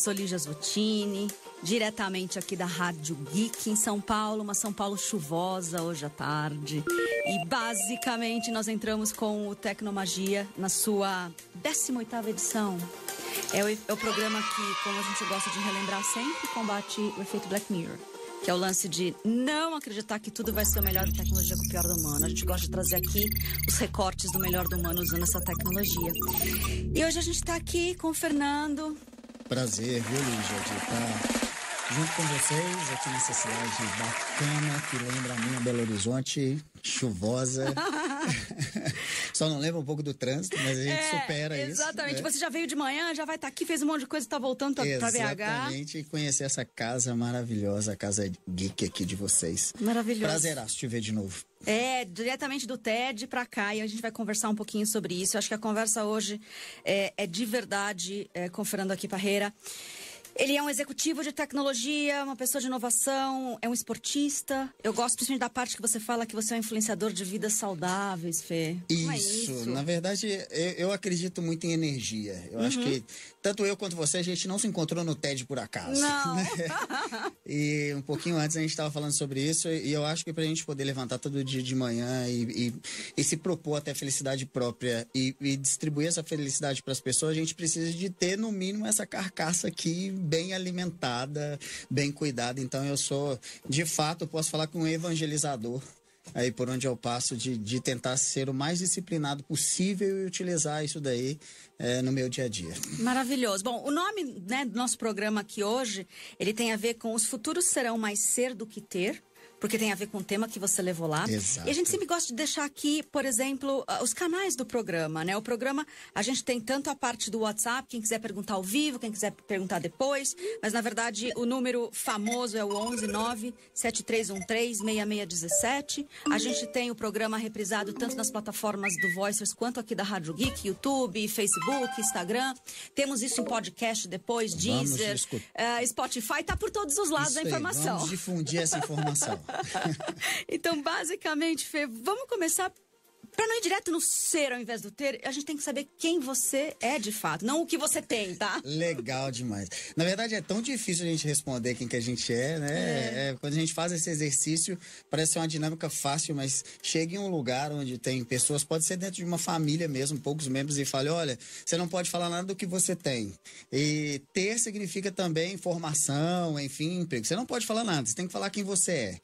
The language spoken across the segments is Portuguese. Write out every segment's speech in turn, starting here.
sou Lígia Zutini, diretamente aqui da Rádio Geek em São Paulo, uma São Paulo chuvosa hoje à tarde. E basicamente nós entramos com o Tecnomagia na sua 18ª edição. É o, é o programa que, como a gente gosta de relembrar sempre, combate o efeito Black Mirror que é o lance de não acreditar que tudo vai ser o melhor da tecnologia com o pior do humano. A gente gosta de trazer aqui os recortes do melhor do humano usando essa tecnologia. E hoje a gente está aqui com o Fernando. Prazer, viu, Lígia, de estar junto com vocês aqui nessa cidade bacana que lembra a minha Belo Horizonte, chuvosa. Só não lembra um pouco do trânsito, mas a gente é, supera exatamente. isso. Exatamente. Né? Você já veio de manhã, já vai estar tá aqui, fez um monte de coisa, está voltando para BH. Exatamente, e conhecer essa casa maravilhosa, a casa geek aqui de vocês. Maravilhoso. Prazeraço te ver de novo. É, diretamente do TED para cá e a gente vai conversar um pouquinho sobre isso. Eu acho que a conversa hoje é, é de verdade é, com Fernando aqui Parreira. Ele é um executivo de tecnologia, uma pessoa de inovação, é um esportista. Eu gosto principalmente da parte que você fala que você é um influenciador de vidas saudáveis, Fê. Isso. É isso? Na verdade, eu, eu, acredito muito em energia. Eu uhum. acho que tanto eu quanto você, a gente não se encontrou no TED por acaso. Não. Né? e um pouquinho antes a gente estava falando sobre isso e eu acho que para a gente poder levantar todo dia de manhã e, e, e se propor até felicidade própria e, e distribuir essa felicidade para as pessoas, a gente precisa de ter no mínimo essa carcaça aqui bem alimentada, bem cuidada. Então eu sou, de fato, eu posso falar com um evangelizador aí por onde eu passo de, de tentar ser o mais disciplinado possível e utilizar isso daí é, no meu dia a dia. Maravilhoso. Bom, o nome né, do nosso programa aqui hoje, ele tem a ver com os futuros serão mais ser do que ter porque tem a ver com o tema que você levou lá. Exato. E a gente sempre gosta de deixar aqui, por exemplo, ah, os canais do programa, né? O programa, a gente tem tanto a parte do WhatsApp, quem quiser perguntar ao vivo, quem quiser perguntar depois, mas na verdade o número famoso é o 11 9 7313 6617. A gente tem o programa reprisado tanto nas plataformas do Voicers quanto aqui da Rádio Geek, YouTube, Facebook, Instagram. Temos isso em podcast depois, Deezer, uh, Spotify, tá por todos os lados a informação. Vamos difundir essa informação. então, basicamente, Fê, vamos começar para não ir direto no ser ao invés do ter, a gente tem que saber quem você é de fato, não o que você tem, tá? Legal demais. Na verdade, é tão difícil a gente responder quem que a gente é, né? É. É, quando a gente faz esse exercício, parece ser uma dinâmica fácil, mas chega em um lugar onde tem pessoas, pode ser dentro de uma família mesmo, poucos membros, e fale: olha, você não pode falar nada do que você tem. E ter significa também formação, enfim, emprego. Você não pode falar nada, você tem que falar quem você é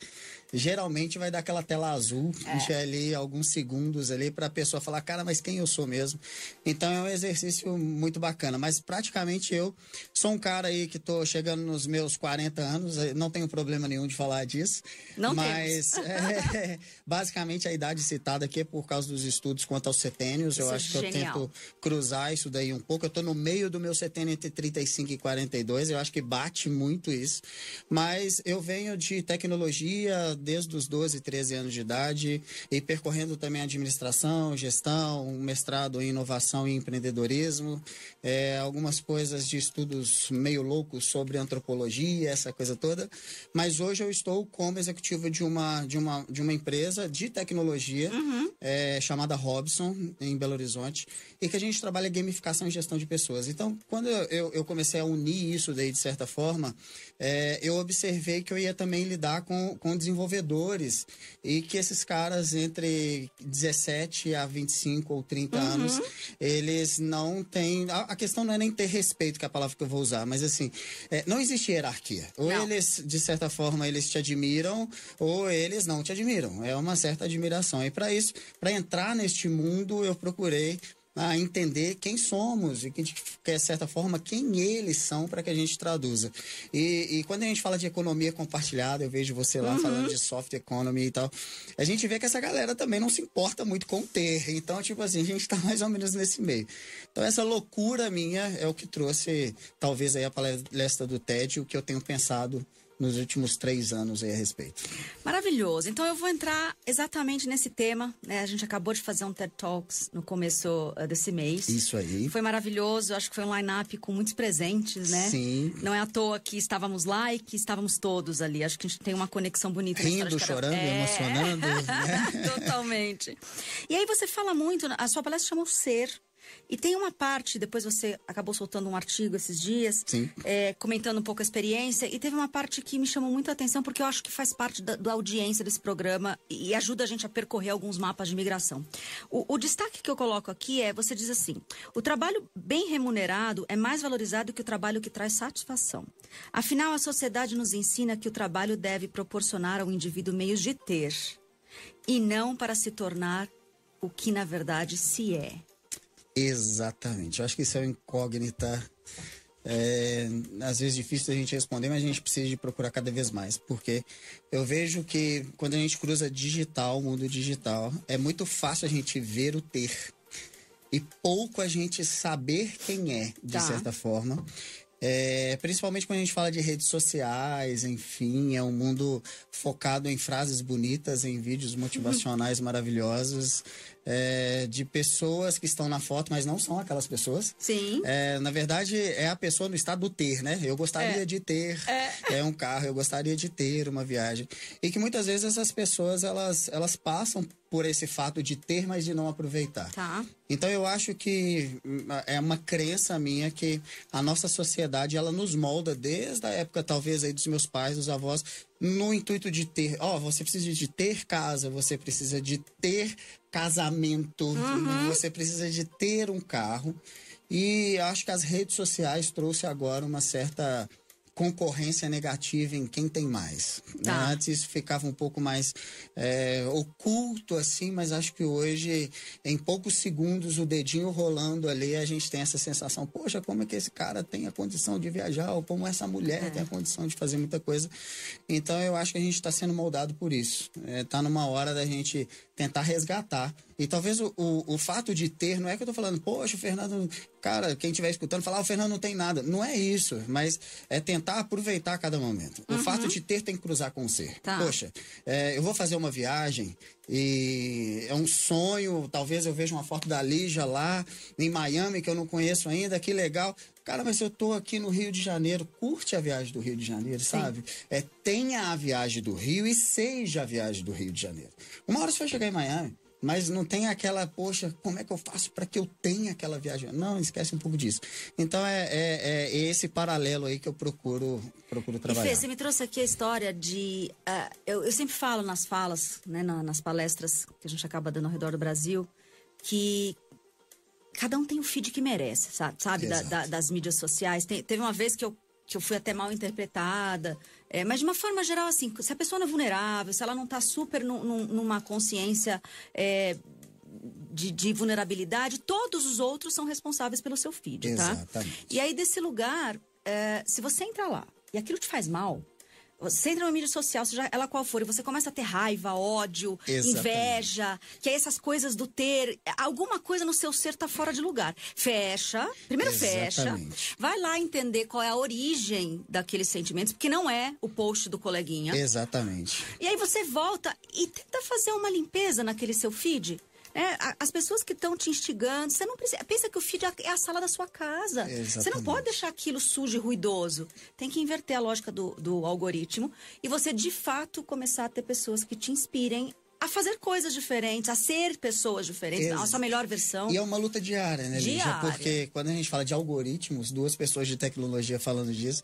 geralmente vai dar aquela tela azul, é. ali alguns segundos ali para a pessoa falar, cara, mas quem eu sou mesmo? Então é um exercício muito bacana, mas praticamente eu sou um cara aí que tô chegando nos meus 40 anos, eh, não tenho problema nenhum de falar disso. Não mas é, basicamente a idade citada aqui é por causa dos estudos quanto aos setênios. Isso eu é acho que genial. eu tento cruzar isso daí um pouco. Eu tô no meio do meu setênio entre 35 e 42, eu acho que bate muito isso. Mas eu venho de tecnologia, desde os 12, 13 anos de idade e percorrendo também administração, gestão, um mestrado em inovação e empreendedorismo, é, algumas coisas de estudos meio loucos sobre antropologia, essa coisa toda. Mas hoje eu estou como executivo de uma, de uma, de uma empresa de tecnologia uhum. é, chamada Robson, em Belo Horizonte, e que a gente trabalha gamificação e gestão de pessoas. Então, quando eu, eu comecei a unir isso daí de certa forma, é, eu observei que eu ia também lidar com, com desenvolvedores e que esses caras entre 17 a 25 ou 30 uhum. anos, eles não têm. A, a, questão não é nem ter respeito, que é a palavra que eu vou usar, mas assim, é, não existe hierarquia. Ou não. eles, de certa forma, eles te admiram, ou eles não te admiram. É uma certa admiração. E para isso, para entrar neste mundo, eu procurei a entender quem somos e, que, de certa forma, quem eles são para que a gente traduza. E, e, quando a gente fala de economia compartilhada, eu vejo você lá uhum. falando de soft economy e tal, a gente vê que essa galera também não se importa muito com ter. Então, tipo assim, a gente está mais ou menos nesse meio. Então, essa loucura minha é o que trouxe, talvez, aí a palestra do TED, o que eu tenho pensado nos últimos três anos aí a respeito. Maravilhoso. Então eu vou entrar exatamente nesse tema. Né? A gente acabou de fazer um TED Talks no começo uh, desse mês. Isso aí. Foi maravilhoso. Acho que foi um line-up com muitos presentes, né? Sim. Não é à toa que estávamos lá e que estávamos todos ali. Acho que a gente tem uma conexão bonita. Rindo, chorando, é... emocionando. Né? Totalmente. E aí você fala muito, a sua palestra chamou Ser. E tem uma parte, depois você acabou soltando um artigo esses dias, é, comentando um pouco a experiência, e teve uma parte que me chamou muito a atenção, porque eu acho que faz parte da, da audiência desse programa e ajuda a gente a percorrer alguns mapas de migração. O, o destaque que eu coloco aqui é, você diz assim, o trabalho bem remunerado é mais valorizado que o trabalho que traz satisfação. Afinal, a sociedade nos ensina que o trabalho deve proporcionar ao indivíduo meios de ter, e não para se tornar o que na verdade se é. Exatamente. Eu acho que isso é uma incógnita. É, às vezes difícil a gente responder, mas a gente precisa de procurar cada vez mais. Porque eu vejo que quando a gente cruza digital, mundo digital, é muito fácil a gente ver o ter. E pouco a gente saber quem é, de tá. certa forma. É, principalmente quando a gente fala de redes sociais, enfim, é um mundo focado em frases bonitas, em vídeos motivacionais maravilhosos é, de pessoas que estão na foto, mas não são aquelas pessoas. Sim. É, na verdade, é a pessoa no estado do ter, né? Eu gostaria é. de ter é. é. um carro, eu gostaria de ter uma viagem. E que muitas vezes essas pessoas, elas, elas passam por esse fato de ter, mas de não aproveitar. Tá. Então eu acho que hum, é uma crença minha que a nossa sociedade ela nos molda desde a época talvez aí dos meus pais, dos avós, no intuito de ter, ó, oh, você precisa de ter casa, você precisa de ter casamento, uhum. você precisa de ter um carro. E acho que as redes sociais trouxe agora uma certa concorrência negativa em quem tem mais. Né? Tá. Antes isso ficava um pouco mais é, oculto assim, mas acho que hoje, em poucos segundos, o dedinho rolando ali, a gente tem essa sensação: poxa, como é que esse cara tem a condição de viajar? Ou como essa mulher é. tem a condição de fazer muita coisa? Então eu acho que a gente está sendo moldado por isso. Está é, tá numa hora da gente tentar resgatar. E talvez o, o, o, fato de ter, não é que eu tô falando, poxa, o Fernando, cara, quem estiver escutando, falar, ah, o Fernando não tem nada. Não é isso, mas é tentar aproveitar cada momento. Uhum. O fato de ter tem que cruzar com o ser. Tá. Poxa, é, eu vou fazer uma viagem e é um sonho, talvez eu veja uma foto da Lígia lá em Miami, que eu não conheço ainda, que legal. Cara, mas eu tô aqui no Rio de Janeiro, curte a viagem do Rio de Janeiro, Sim. sabe? É, tenha a viagem do Rio e seja a viagem do Rio de Janeiro. Uma hora você vai chegar em Miami, mas não tem aquela, poxa, como é que eu faço para que eu tenha aquela viagem? Não, esquece um pouco disso. Então é, é, é esse paralelo aí que eu procuro, procuro trabalhar. E Fê, você me trouxe aqui a história de. Uh, eu, eu, sempre falo nas falas, né, na, nas palestras que a gente acaba dando ao redor do Brasil, que cada um tem o feed que merece, sabe? sabe da, da, das mídias sociais. Tem, teve uma vez que eu, que eu fui até mal interpretada. É, mas de uma forma geral, assim, se a pessoa não é vulnerável, se ela não está super numa consciência é, de, de, vulnerabilidade, todos os outros são responsáveis pelo seu feed, tá? Exatamente. E aí, desse lugar, é, se você entra lá e aquilo te faz mal, você entra numa mídia social, seja ela qual for, e você começa a ter raiva, ódio, Exatamente. inveja, que é essas coisas do ter. Alguma coisa no seu ser tá fora de lugar. Fecha, primeiro Exatamente. fecha, vai lá entender qual é a origem daqueles sentimentos, porque não é o post do coleguinha. Exatamente. E aí você volta e tenta fazer uma limpeza naquele seu feed. É, as pessoas que estão te instigando, você não precisa. Pensa que o feed é a sala da sua casa. Exatamente. Você não pode deixar aquilo sujo e ruidoso. Tem que inverter a lógica do, do algoritmo e você, de fato, começar a ter pessoas que te inspirem a fazer coisas diferentes, a ser pessoas diferentes, a sua melhor versão. E é uma luta diária, né, Lígia? Diária. Porque quando a gente fala de algoritmos, duas pessoas de tecnologia falando disso,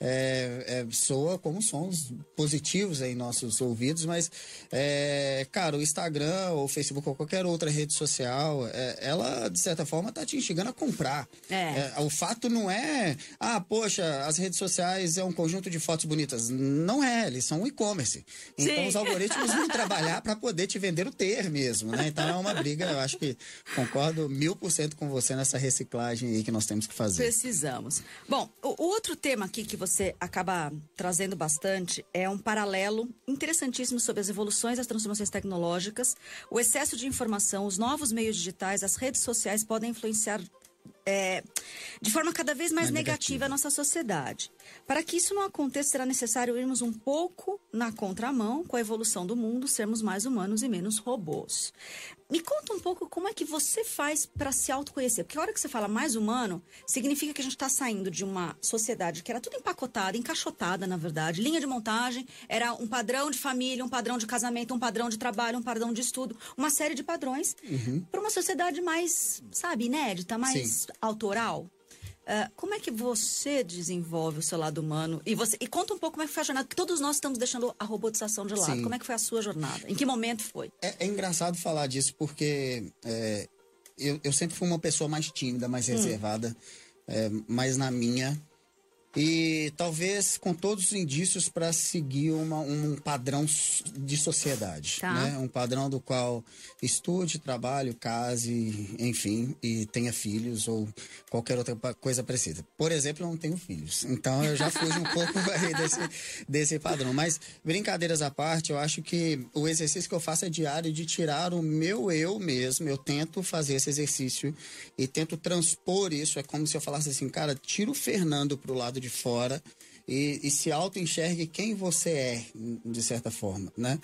é, é, soa como sons positivos em nossos ouvidos, mas, é, cara, o Instagram, ou o Facebook, ou qualquer outra rede social, é, ela, de certa forma, está te instigando a comprar. É. É, o fato não é, ah, poxa, as redes sociais é um conjunto de fotos bonitas. Não é, eles são um e-commerce. Então, Sim. os algoritmos vão trabalhar para poder te vender o ter mesmo, né? Então, é uma briga, eu acho que concordo mil por cento com você nessa reciclagem aí que nós temos que fazer. Precisamos. Bom, o, outro tema aqui que você acaba trazendo bastante é um paralelo interessantíssimo sobre as evoluções das transformações tecnológicas, o excesso de informação, os novos meios digitais, as redes sociais podem influenciar é, de forma cada vez mais é negativa a nossa sociedade. Para que isso não aconteça, será necessário irmos um pouco na contramão com a evolução do mundo, sermos mais humanos e menos robôs. Me conta um pouco como é que você faz para se autoconhecer. Porque a hora que você fala mais humano, significa que a gente está saindo de uma sociedade que era tudo empacotada, encaixotada, na verdade. Linha de montagem, era um padrão de família, um padrão de casamento, um padrão de trabalho, um padrão de estudo, uma série de padrões, uhum. para uma sociedade mais, sabe, inédita, mais Sim. autoral. Uh, como é que você desenvolve o seu lado humano? E, você, e conta um pouco como é que foi a jornada, que todos nós estamos deixando a robotização de lado. Sim. Como é que foi a sua jornada? Em que momento foi? É, é engraçado falar disso, porque é, eu, eu, sempre fui uma pessoa mais tímida, mais hum. reservada, é, mais na minha e talvez com todos os indícios para seguir uma, um padrão de sociedade, tá. né? Um padrão do qual estude, trabalhe, case, enfim, e tenha filhos ou qualquer outra coisa parecida. Por exemplo, eu não tenho filhos, então eu já fujo um pouco desse, desse padrão. Mas brincadeiras à parte, eu acho que o exercício que eu faço é diário de tirar o meu eu mesmo. Eu tento fazer esse exercício e tento transpor isso. É como se eu falasse assim, cara, tira o Fernando pro lado de fora e, e se auto-enxergue quem você é, de certa forma, né?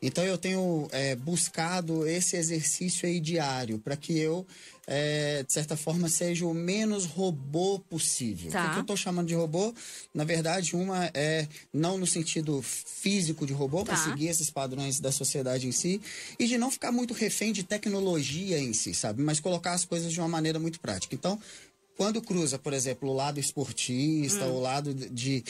Então eu tenho é, buscado esse exercício aí diário para que eu é, de certa forma, seja o menos robô possível. Tá. O que eu estou chamando de robô, na verdade, uma é não no sentido físico de robô, tá. para seguir esses padrões da sociedade em si, e de não ficar muito refém de tecnologia em si, sabe? Mas colocar as coisas de uma maneira muito prática. Então, quando cruza, por exemplo, o lado esportista, hum. o lado de, de,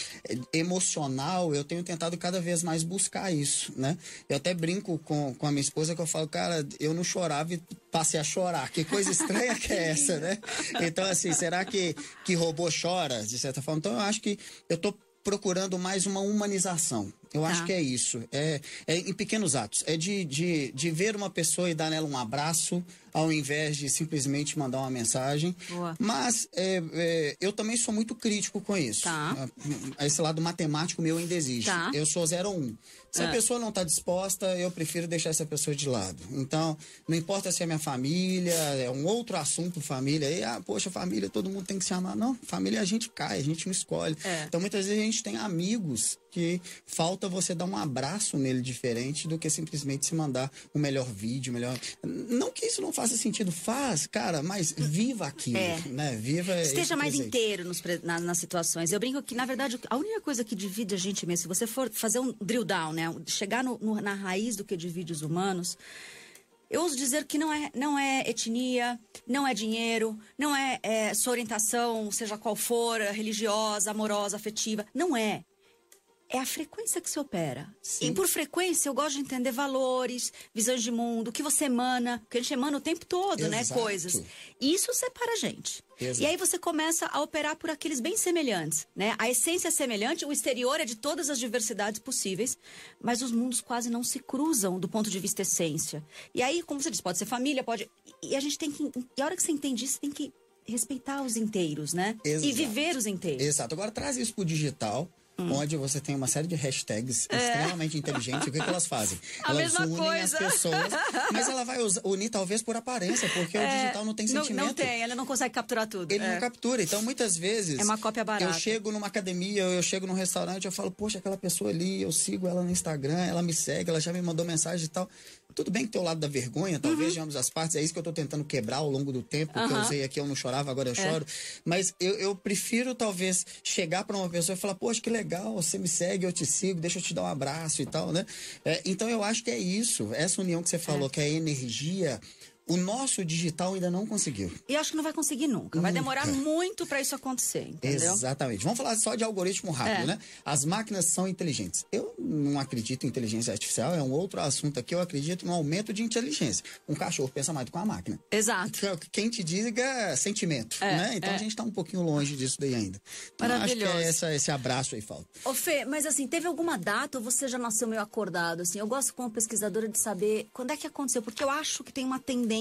emocional, eu tenho tentado cada vez mais buscar isso, né? Eu até brinco com, com a minha esposa que eu falo, cara, eu não chorava e passei a chorar. Que coisa estranha que é essa, né? Então, assim, será que, que robô chora, de certa forma? Então, eu acho que eu tô procurando mais uma humanização. Eu tá. acho que é isso. É, é em pequenos atos. É de, de, de ver uma pessoa e dar nela um abraço, ao invés de simplesmente mandar uma mensagem. Boa. Mas é, é, eu também sou muito crítico com isso. Tá. Ah, esse lado matemático meu ainda existe. Tá. Eu sou 0 1. Se é. a pessoa não está disposta, eu prefiro deixar essa pessoa de lado. Então, não importa se é minha família, é um outro assunto família. E, ah, poxa, família, todo mundo tem que se amar. Não, família a gente cai, a gente não escolhe. É. Então, muitas vezes a gente tem amigos que falta você dar um abraço nele diferente do que simplesmente se mandar o melhor vídeo, melhor. Não que isso não faça sentido, faz, cara, mas viva aquilo, é. né? Viva. Esteja mais presente. inteiro nos, na, nas situações. Eu brinco que, na verdade, a única coisa que divide a gente mesmo, se você for fazer um drill down, né? né? Chegar no, no, na raiz do que divide os humanos. Eu ouso dizer que não é, não é etnia, não é dinheiro, não é, é sua orientação, seja qual for, religiosa, amorosa, afetiva. Não é é a frequência que se opera. Sim. E por frequência eu gosto de entender valores, visões de mundo, o que você emana, porque a gente emana o tempo todo, né, Exato. né? Coisas. E isso separa a gente. Exato. E aí você começa a operar por aqueles bem semelhantes, né? A essência é semelhante, o exterior é de todas as diversidades possíveis, mas os mundos quase não se cruzam do ponto de vista essência. E aí, como você disse, pode ser família, pode. E a gente tem que. E a hora que você entende isso, tem que respeitar os inteiros, né? Exato. E viver os inteiros. Exato. Agora traz isso pro digital hum. onde você tem uma série de hashtags é. extremamente inteligentes. O que, que elas fazem? A elas unem coisa. as pessoas, mas ela vai unir talvez por aparência, porque é, o digital não tem sentimento. Não, não tem, ela não consegue capturar tudo. Ele é. não captura. Então, muitas vezes. É uma cópia barata. Eu chego numa academia, eu chego num restaurante, eu falo, poxa, aquela pessoa ali, eu sigo ela no Instagram, ela me segue, ela já me mandou mensagem e tal. Tudo bem que tem o lado da vergonha, talvez, uhum. de ambas as partes. É isso que eu estou tentando quebrar ao longo do tempo, uhum. que eu usei aqui, eu não chorava, agora eu é. choro. Mas eu, eu prefiro, talvez, chegar para uma pessoa e falar, poxa, que legal, você me segue, eu te sigo, deixa eu te dar um abraço e tal, né? É, então eu acho que é isso, essa união que você falou, é. que é a energia o nosso digital ainda não conseguiu. E acho que não vai conseguir nunca. nunca. Vai demorar muito para isso acontecer, entendeu? Exatamente. Vamos falar só de algoritmo rápido, é. né? As máquinas são inteligentes. Eu não acredito em inteligência artificial, é um outro assunto aqui. Eu acredito no aumento de inteligência. Um cachorro pensa mais do que uma máquina. Exato. Quem te diga é sentimento, é, né? Então é. a gente está um pouquinho longe disso daí ainda. Então, Maravilhoso. Acho que é essa, esse abraço aí falta. Ô Fê, mas assim, teve alguma data ou você já nasceu meio acordado? Assim, eu gosto como pesquisadora de saber quando é que aconteceu, porque eu acho que tem uma tendência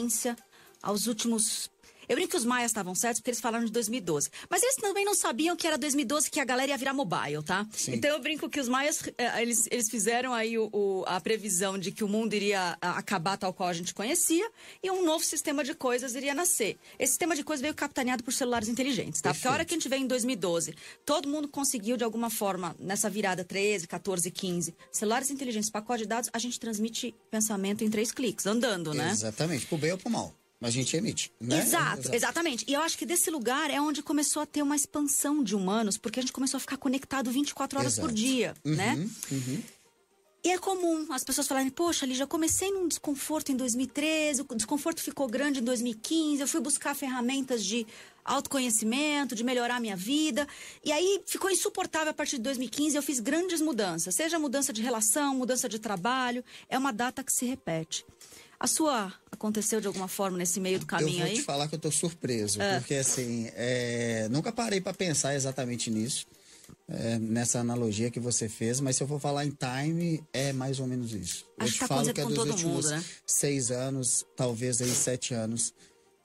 aos últimos. Eu brinco que os maias estavam certos porque eles falaram de 2012. Mas eles também não sabiam que era 2012 que a galera ia virar mobile, tá? Sim. Então eu brinco que os maias, eh, eles, eles fizeram aí o, o, a previsão de que o mundo iria acabar tal qual a gente conhecia e um novo sistema de coisas iria nascer. Esse sistema de coisas veio capitaneado por celulares inteligentes, tá? Perfeito. Porque a hora que a gente veio em 2012, todo mundo conseguiu de alguma forma, nessa virada 13, 14, 15, celulares inteligentes, pacote de dados, a gente transmite pensamento em três cliques, andando, né? Exatamente, pro bem ou pro mal. Mas a gente emite, né? Exato, Exato, exatamente. E eu acho que desse lugar é onde começou a ter uma expansão de humanos, porque a gente começou a ficar conectado 24 horas Exato. por dia, uhum, né? Uhum. E é comum as pessoas falarem, poxa, ali já comecei num desconforto em 2013, o desconforto ficou grande em 2015, eu fui buscar ferramentas de autoconhecimento, de melhorar a minha vida. E aí ficou insuportável a partir de 2015, eu fiz grandes mudanças, seja mudança de relação, mudança de trabalho, é uma data que se repete. A sua aconteceu de alguma forma nesse meio do caminho aí? Eu vou aí? te falar que eu estou surpreso, é. porque assim, é, nunca parei para pensar exatamente nisso é, nessa analogia que você fez, mas se eu for falar em time, é mais ou menos isso. Acho eu te tá falo que é dos últimos mundo, né? seis anos, talvez aí sete anos.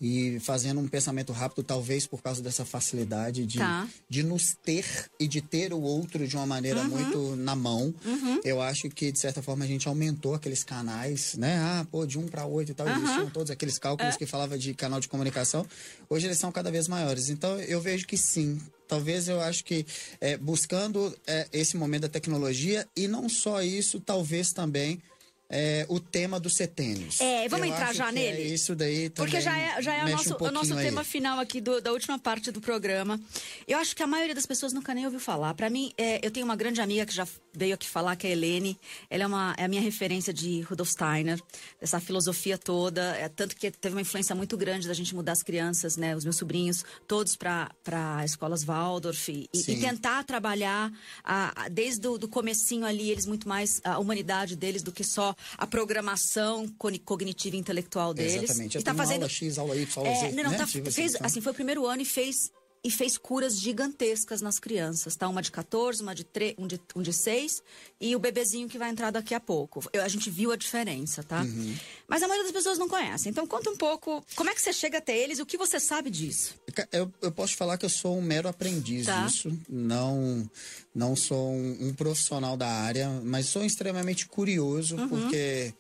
E fazendo um pensamento rápido, talvez por causa dessa facilidade de, tá. de nos ter e de ter o outro de uma maneira uhum. muito na mão. Uhum. Eu acho que, de certa forma, a gente aumentou aqueles canais, né? Ah, pô, de um para oito e tal. Uhum. Existiam todos aqueles cálculos é. que falava de canal de comunicação. Hoje eles são cada vez maiores. Então, eu vejo que sim, talvez eu acho que é, buscando é, esse momento da tecnologia e não só isso, talvez também é, o tema dos setênios. É, vamos eu entrar já é nele? É isso daí também Porque já é, já é o nosso, um o nosso tema final aqui do, da última parte do programa. Eu acho que a maioria das pessoas nunca nem ouviu falar. Para mim, é, eu tenho uma grande amiga que já veio aqui falar, que é a Helene. Ela é, uma, é a minha referência de Rudolf Steiner, dessa filosofia toda. É, tanto que teve uma influência muito grande da gente mudar as crianças, né, os meus sobrinhos, todos para escolas Waldorf. E, e, tentar trabalhar a, a, desde o do comecinho ali, eles muito mais a humanidade deles do que só a programação cognitiva e intelectual deles. Exatamente. E tá fazendo aula X, aula Y, aula é, Z, não, né? tá, fez, assim, foi o primeiro ano e fez e fez curas gigantescas nas crianças, tá? Uma de 14, uma de 3, um de, um de 6 e o bebezinho que vai entrar daqui a pouco. Eu, a gente viu a diferença, tá? Uhum. Mas a maioria das pessoas não conhece. Então conta um pouco, como é que você chega até eles, o que você sabe disso? Eu, eu posso falar que eu sou um mero aprendiz tá. disso, não não sou um, um, profissional da área, mas sou extremamente curioso uhum. porque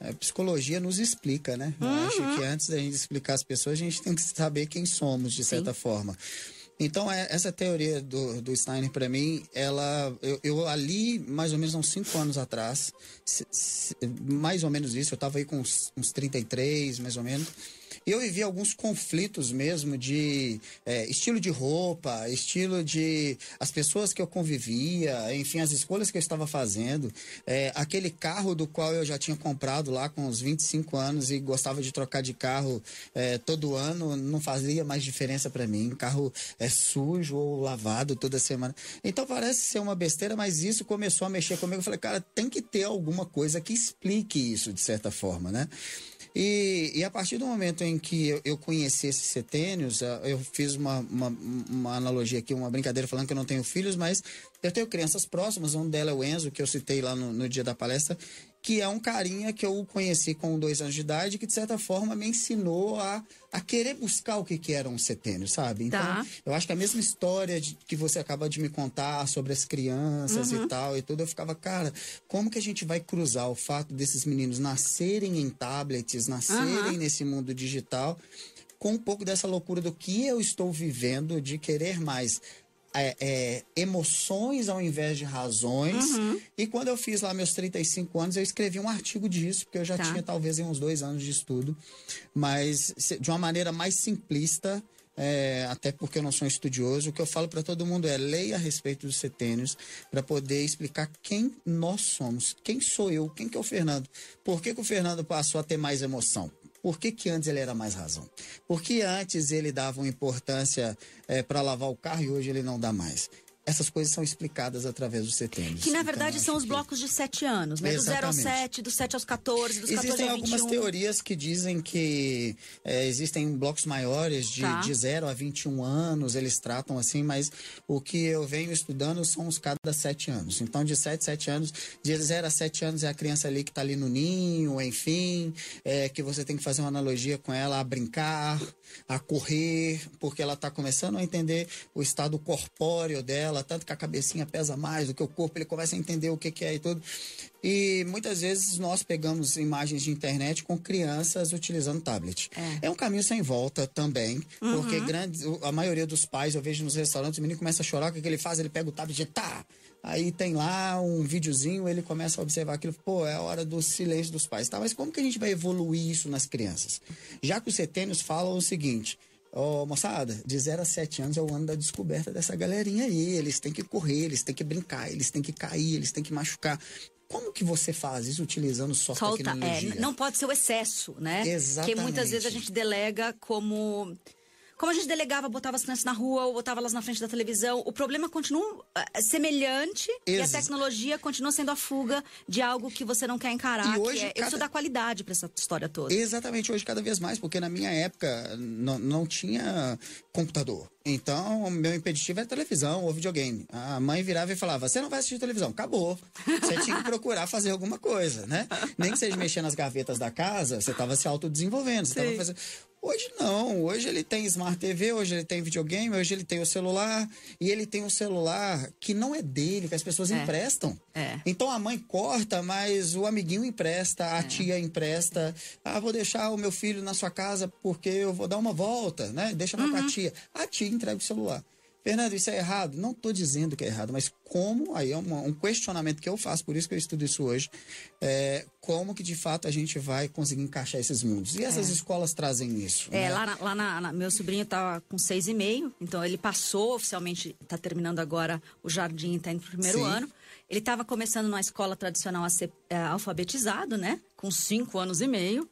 a psicologia nos explica, né? Uhum. Eu acho que antes da gente explicar as pessoas, a gente tem que saber quem somos, de certa Sim. forma. Então, é, essa teoria do, do Steiner, para mim, ela. Eu, eu, ali, mais ou menos uns 5 anos atrás, se, se, mais ou menos isso, eu estava aí com uns, uns 33, mais ou menos eu vivi alguns conflitos mesmo de é, estilo de roupa, estilo de as pessoas que eu convivia, enfim, as escolhas que eu estava fazendo. É, aquele carro do qual eu já tinha comprado lá com uns 25 anos e gostava de trocar de carro é, todo ano, não fazia mais diferença para mim. Carro é sujo ou lavado toda semana. Então parece ser uma besteira, mas isso começou a mexer comigo. Eu falei, cara, tem que ter alguma coisa que explique isso de certa forma, né? E, e a partir do momento em que eu, eu conheci esses setênios, ah, eu fiz uma, uma, uma, analogia aqui, uma brincadeira falando que eu não tenho filhos, mas eu tenho crianças próximas, um dela é o Enzo, que eu citei lá no, no dia da palestra, que é um carinha que eu conheci com dois anos de idade, que de certa forma me ensinou a, a querer buscar o que, que era um setênio, sabe? Então, tá. eu acho que a mesma história de, que você acaba de me contar sobre as crianças uhum. e tal e tudo, eu ficava, cara, como que a gente vai cruzar o fato desses meninos nascerem em tablets, nascerem uhum. nesse mundo digital, com um pouco dessa loucura do que eu estou vivendo, de querer mais é, é, emoções ao invés de razões. Uhum. E quando eu fiz lá meus 35 anos, eu escrevi um artigo disso, porque eu já tá. tinha talvez uns dois anos de estudo, mas de uma maneira mais simplista. É, até porque eu não sou um estudioso, o que eu falo para todo mundo é leia a respeito dos setênios para poder explicar quem nós somos, quem sou eu, quem que é o Fernando, por que, que o Fernando passou a ter mais emoção, por que, que antes ele era mais razão? Porque antes ele dava uma importância é, para lavar o carro e hoje ele não dá mais? Essas coisas são explicadas através do setênios. Que na verdade então, são os que... blocos de 7 anos, né? Exatamente. Do 0 ao 7, do 7 aos 14, dos existem 14 ao 21. Existem algumas teorias que dizem que é, existem blocos maiores de, tá. de 0 a 21 anos, eles tratam assim, mas o que eu venho estudando são os cada 7 anos. Então, de 7, 7 anos, de 0 a 7 anos é a criança ali que está ali no ninho, enfim, é, que você tem que fazer uma analogia com ela a brincar, a correr, porque ela está começando a entender o estado corpóreo dela, tanto que a cabecinha pesa mais do que o corpo, ele começa a entender o que, que é e tudo. E muitas vezes nós pegamos imagens de internet com crianças utilizando tablet. É, é um caminho sem volta também, uhum. porque grande, a maioria dos pais, eu vejo nos restaurantes, o menino começa a chorar, o que, que ele faz? Ele pega o tablet e tá! Aí tem lá um videozinho, ele começa a observar aquilo, pô, é a hora do silêncio dos pais. Tá, mas como que a gente vai evoluir isso nas crianças? Já que os setênios falam o seguinte, Ô, oh, moçada, de 0 a 7 anos é o ano da descoberta dessa galerinha aí. Eles têm que correr, eles têm que brincar, eles têm que cair, eles têm que machucar. Como que você faz isso utilizando só Solta, tecnologia? É, não pode ser o excesso, né? Exatamente. Porque muitas vezes a gente delega como como a gente delegava, botava as crianças na rua ou botava elas na frente da televisão, o problema continua uh, semelhante Ex e a tecnologia continua sendo a fuga de algo que você não quer encarar. E hoje, é, cada... Isso dá qualidade para essa história toda. Exatamente, hoje cada vez mais, porque na minha época não, não tinha computador. Então, meu impeditivo é televisão ou videogame. A mãe virava e falava: Você não vai assistir televisão? Acabou. Você tinha que procurar fazer alguma coisa, né? Nem que seja mexer nas gavetas da casa, você estava se autodesenvolvendo. Você fazendo. Hoje não, hoje ele tem Smart TV, hoje ele tem videogame, hoje ele tem o celular e ele tem um celular que não é dele, que as pessoas é. emprestam. É. Então a mãe corta, mas o amiguinho empresta, a é. tia empresta. Ah, vou deixar o meu filho na sua casa porque eu vou dar uma volta, né? Deixa uhum. com a tia. A tia entrega o celular. Fernando, isso é errado? Não estou dizendo que é errado, mas como, aí é um, um, questionamento que eu faço, por isso que eu estudo isso hoje, é, como que de fato a gente vai conseguir encaixar esses mundos. E essas é. escolas trazem isso. É, né? lá, na, lá na, na, meu sobrinho está com seis e meio, então ele passou oficialmente, está terminando agora o jardim, está indo para o primeiro Sim. ano. Ele estava começando numa escola tradicional a ser é, alfabetizado, né? Com cinco anos e meio.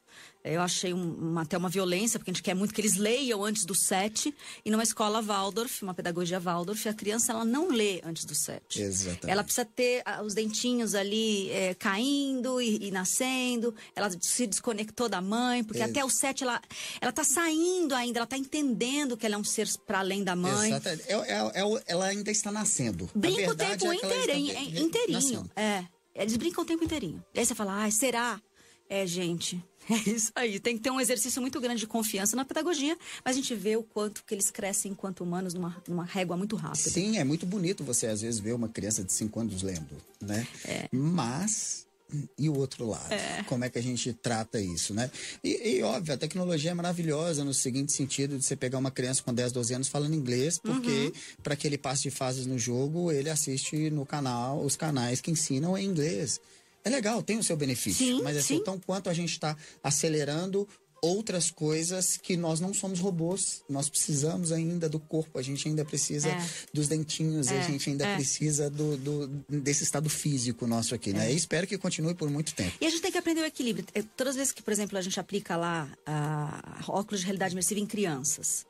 Eu achei uma, até uma violência, porque a gente quer muito que eles leiam antes do sete. E numa escola Waldorf, uma pedagogia Waldorf, a criança ela não lê antes do sete. Exatamente. Ela precisa ter os dentinhos ali é, caindo e, e, nascendo. Ela se desconectou da mãe, porque Ex até o sete ela, ela tá saindo ainda, ela está entendendo que ela é um ser para além da mãe. Exatamente. É, é, é, ela ainda está nascendo. Brinca o tempo é inteirinho. inteirinho. É. Eles brincam o tempo inteirinho. E aí você fala, ah, será? É, gente, é isso aí. Tem que ter um exercício muito grande de confiança na pedagogia, mas a gente vê o quanto que eles crescem enquanto humanos numa, numa régua muito rápida. Sim, é muito bonito você às vezes ver uma criança de 5 anos lendo, né? É. Mas e o outro lado? É. Como é que a gente trata isso, né? E, e, óbvio, a tecnologia é maravilhosa no seguinte sentido de você pegar uma criança com 10, 12 anos falando inglês, porque uhum. para que ele passe de fases no jogo, ele assiste no canal, os canais que ensinam em inglês. É legal, tem o seu benefício. Sim, mas assim, sim. então quanto a gente está acelerando outras coisas que nós não somos robôs. Nós precisamos ainda do corpo, a gente ainda precisa é. dos dentinhos, é. a gente ainda é. precisa do, do, desse estado físico nosso aqui, né? É. E espero que continue por muito tempo. E a gente tem que aprender o equilíbrio. É, todas as vezes que, por exemplo, a gente aplica lá a óculos de realidade imersiva em crianças.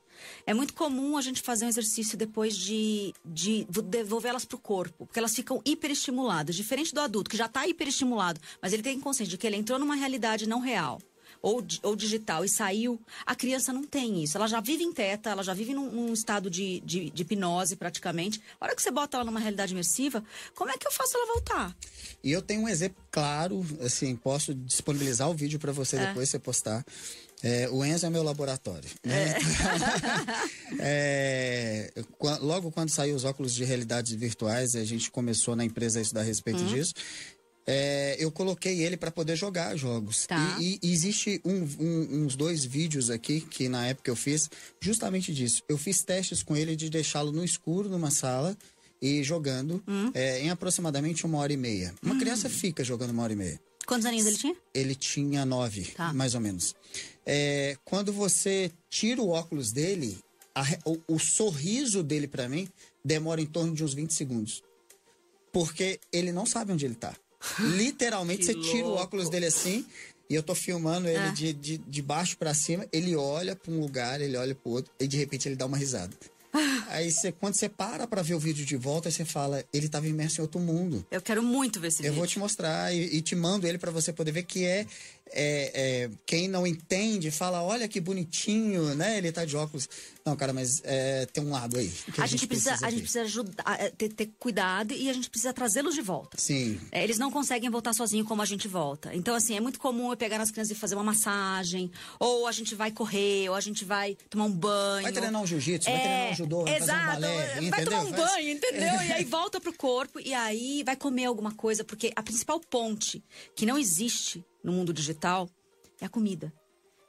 É muito comum a gente fazer um exercício depois de, de devolver elas para o corpo, porque elas ficam hiperestimuladas, diferente do adulto que já está hiperestimulado, mas ele tem consciência de que ele entrou numa realidade não real. Ou, ou, digital e saiu, a criança não tem isso. Ela já vive em teta, ela já vive num, num estado de, de, de, hipnose praticamente. A hora que você bota ela numa realidade imersiva, como é que eu faço ela voltar? E eu tenho um exemplo claro, assim, posso disponibilizar o vídeo para você é. depois você postar. É, o Enzo é meu laboratório. Né? É. é, logo quando saiu os óculos de realidades virtuais, a gente começou na empresa a estudar a respeito uhum. disso. É, eu coloquei ele para poder jogar jogos. Tá. E, e, existe um, um, uns dois vídeos aqui que na época eu fiz justamente disso. Eu fiz testes com ele de deixá-lo no escuro numa sala e jogando hum. é, em aproximadamente uma hora e meia. Uma hum. criança fica jogando uma hora e meia. Quantos aninhos ele tinha? Ele tinha nove, tá. mais ou menos. É, quando você tira o óculos dele, a, o, o, sorriso dele para mim demora em torno de uns 20 segundos. Porque ele não sabe onde ele tá. Literalmente, você tira o óculos dele assim, e eu tô filmando ele ah. de, de, de baixo para cima, ele olha para um lugar, ele olha pro outro, e de repente ele dá uma risada. Aí você, quando você para para ver o vídeo de volta, você fala, ele estava imerso em outro mundo. Eu quero muito ver esse Eu vídeo. vou te mostrar e, e te mando ele para você poder ver que é, é, é, quem não entende fala, olha que bonitinho, né? Ele tá de óculos. Não, cara, mas é, tem um lado aí. A, a, gente precisa, a gente precisa ajudar, é, ter, ter cuidado e a gente precisa trazê-los de volta. Sim. É, eles não conseguem voltar sozinhos como a gente volta. Então, assim, é muito comum eu pegar as crianças e fazer uma massagem, ou a gente vai correr, ou a gente vai tomar um banho. Vai treinar um jiu-jitsu, é, vai treinar um judô, vai exato, fazer um balé, vai entendeu? tomar um banho, entendeu? e aí volta pro corpo e aí vai comer alguma coisa, porque a principal ponte que não existe no mundo digital é a comida.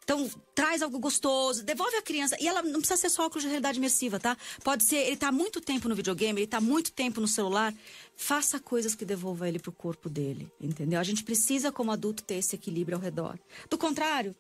Então, traz algo gostoso, devolve a criança. E ela não precisa ser só óculos de realidade imersiva, tá? Pode ser, ele tá muito tempo no videogame, ele tá muito tempo no celular. Faça coisas que devolvam ele pro corpo dele, entendeu? A gente precisa, como adulto, ter esse equilíbrio ao redor. Do contrário,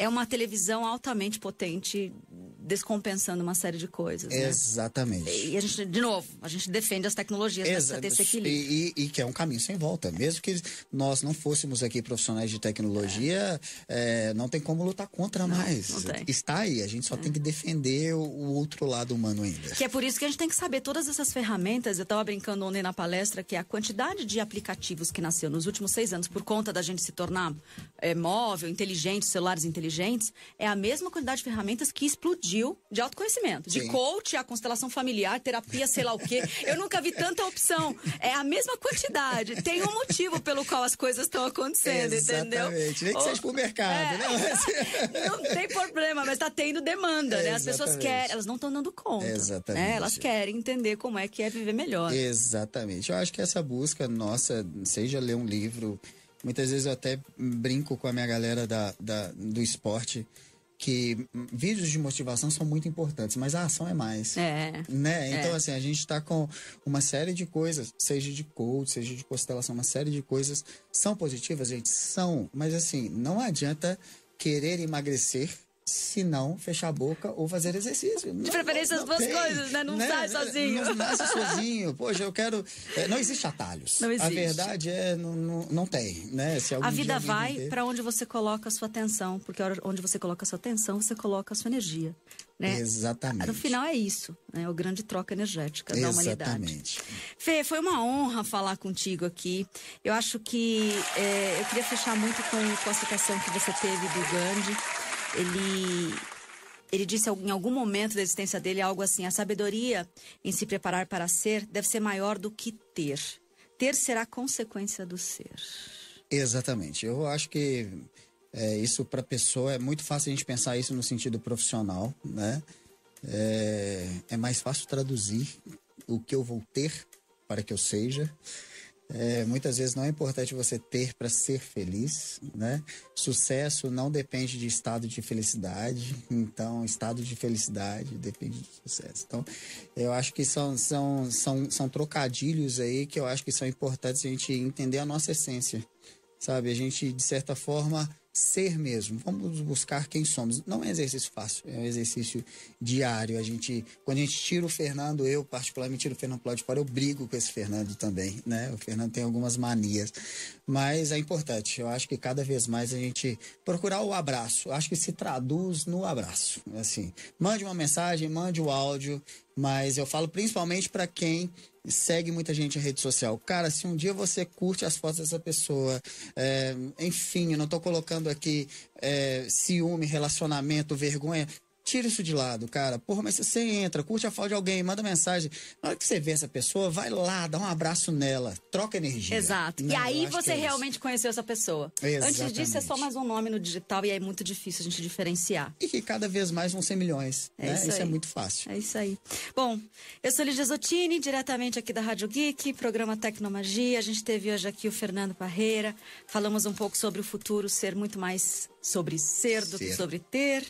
é uma televisão altamente potente, descompensando uma série de coisas. Né? Exatamente. E a gente, de novo, a gente defende as tecnologias para ter esse equilíbrio. E, e, e, que é um caminho sem volta. Mesmo que nós não fôssemos aqui profissionais de tecnologia, é. É, não tem como lutar contra não, mais. Não Está aí, a gente só é. tem que defender o, o, outro lado humano ainda. Que é por isso que a gente tem que saber todas essas ferramentas. Eu estava brincando ontem na palestra que a quantidade de aplicativos que nasceu nos últimos seis anos por conta da gente se tornar é, móvel, inteligente, celulares inteligentes, é a mesma quantidade de ferramentas que explodiu de autoconhecimento. De Sim. coach, a constelação familiar, terapia, sei lá o quê. Eu nunca vi tanta opção. É a mesma quantidade. Tem um motivo pelo qual as coisas estão acontecendo, Exatamente. entendeu? Nem que seja pro mercado, é, né? não tem problema, mas está tendo demanda, é, né? As pessoas querem, elas não estão dando conta. Exatamente. Né? Elas querem entender como é que é viver melhor. Exatamente. Eu acho que essa busca nossa, seja ler um livro, muitas vezes eu até brinco com a minha galera da, da do esporte que vídeos de motivação são muito importantes, mas a ação é mais. É. Né? Então, é. assim, a gente está com uma série de coisas, seja de coach, seja de constelação, uma série de coisas são positivas, gente? São. Mas, assim, não adianta querer emagrecer se não fechar a boca ou fazer exercício. De preferência as duas tem, coisas, né? Não né? sai sozinho. Não nasce sozinho. Poxa, eu quero. É, não existe atalhos. Não existe. A verdade é, não, não, não tem, né? Se a vida vai para onde você coloca a sua atenção, porque onde você coloca a sua atenção, você coloca a sua energia. Né? Exatamente. No final é isso, né? O grande troca energética da humanidade. Exatamente. Fê, foi uma honra falar contigo aqui. Eu acho que é, eu queria fechar muito com, com a citação que você teve do Gandhi ele ele disse em algum momento da existência dele algo assim: a sabedoria em se preparar para ser deve ser maior do que ter. Ter será consequência do ser. Exatamente. Eu acho que é, isso para a pessoa é muito fácil a gente pensar isso no sentido profissional, né? É, é mais fácil traduzir o que eu vou ter para que eu seja é, muitas vezes não é importante você ter para ser feliz, né? Sucesso não depende de estado de felicidade, então estado de felicidade depende de sucesso. Então, eu acho que são, são, são, são trocadilhos aí que eu acho que são importantes a gente entender a nossa essência, sabe? A gente, de certa forma, ser mesmo. Vamos buscar quem somos. Não é exercício fácil, é um exercício diário. A gente, quando a gente tira o Fernando, eu particularmente tiro o Fernando de fora, eu brigo com esse Fernando também, né? O Fernando tem algumas manias, mas é importante. Eu acho que cada vez mais a gente procurar o abraço. Eu acho que se traduz no abraço. Assim, mande uma mensagem, mande o áudio, mas eu falo principalmente para quem segue muita gente em rede social. Cara, se um dia você curte as fotos dessa pessoa, é, enfim, eu não estou colocando aqui é, ciúme, relacionamento, vergonha. Tira isso de lado, cara. Porra, mas você entra, curte a foto de alguém, manda mensagem. Na hora que você vê essa pessoa, vai lá, dá um abraço nela, troca energia. Exato. Né? E aí você é realmente conheceu essa pessoa. Exatamente. Antes disso é só mais um nome no digital e é muito difícil a gente diferenciar. E que cada vez mais vão ser milhões. É né? isso, isso é muito fácil. É isso aí. Bom, eu sou Lídia Zottini, diretamente aqui da Rádio Geek, programa Tecnomagia. A gente teve hoje aqui o Fernando Parreira. Falamos um pouco sobre o futuro ser muito mais sobre ser do ser. que sobre ter.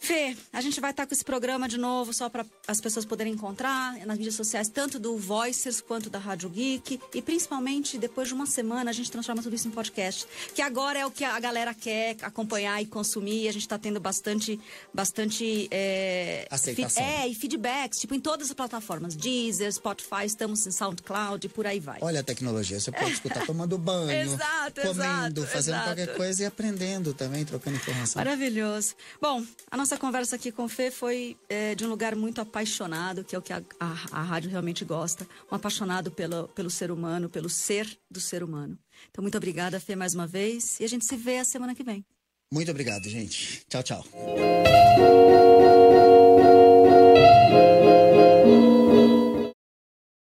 Fê, a gente vai estar com esse programa de novo, só para as pessoas poderem encontrar nas mídias sociais, tanto do Voicers quanto da Rádio Geek. E principalmente, depois de uma semana, a gente transforma tudo isso em podcast. Que agora é o que a galera quer acompanhar e consumir. E a gente está tendo bastante. bastante é, Aceitação. É, e feedbacks, tipo, em todas as plataformas. Deezer, Spotify, estamos em SoundCloud e por aí vai. Olha a tecnologia, você pode escutar tomando banho, exato, comendo, exato, fazendo exato. qualquer coisa e aprendendo também, trocando informação. Maravilhoso. Bom, a nossa nossa conversa aqui com o Fê foi é, de um lugar muito apaixonado, que é o que a, a, a rádio realmente gosta. Um apaixonado pelo, pelo ser humano, pelo ser do ser humano. Então, muito obrigada, Fê, mais uma vez. E a gente se vê a semana que vem. Muito obrigado, gente. Tchau, tchau.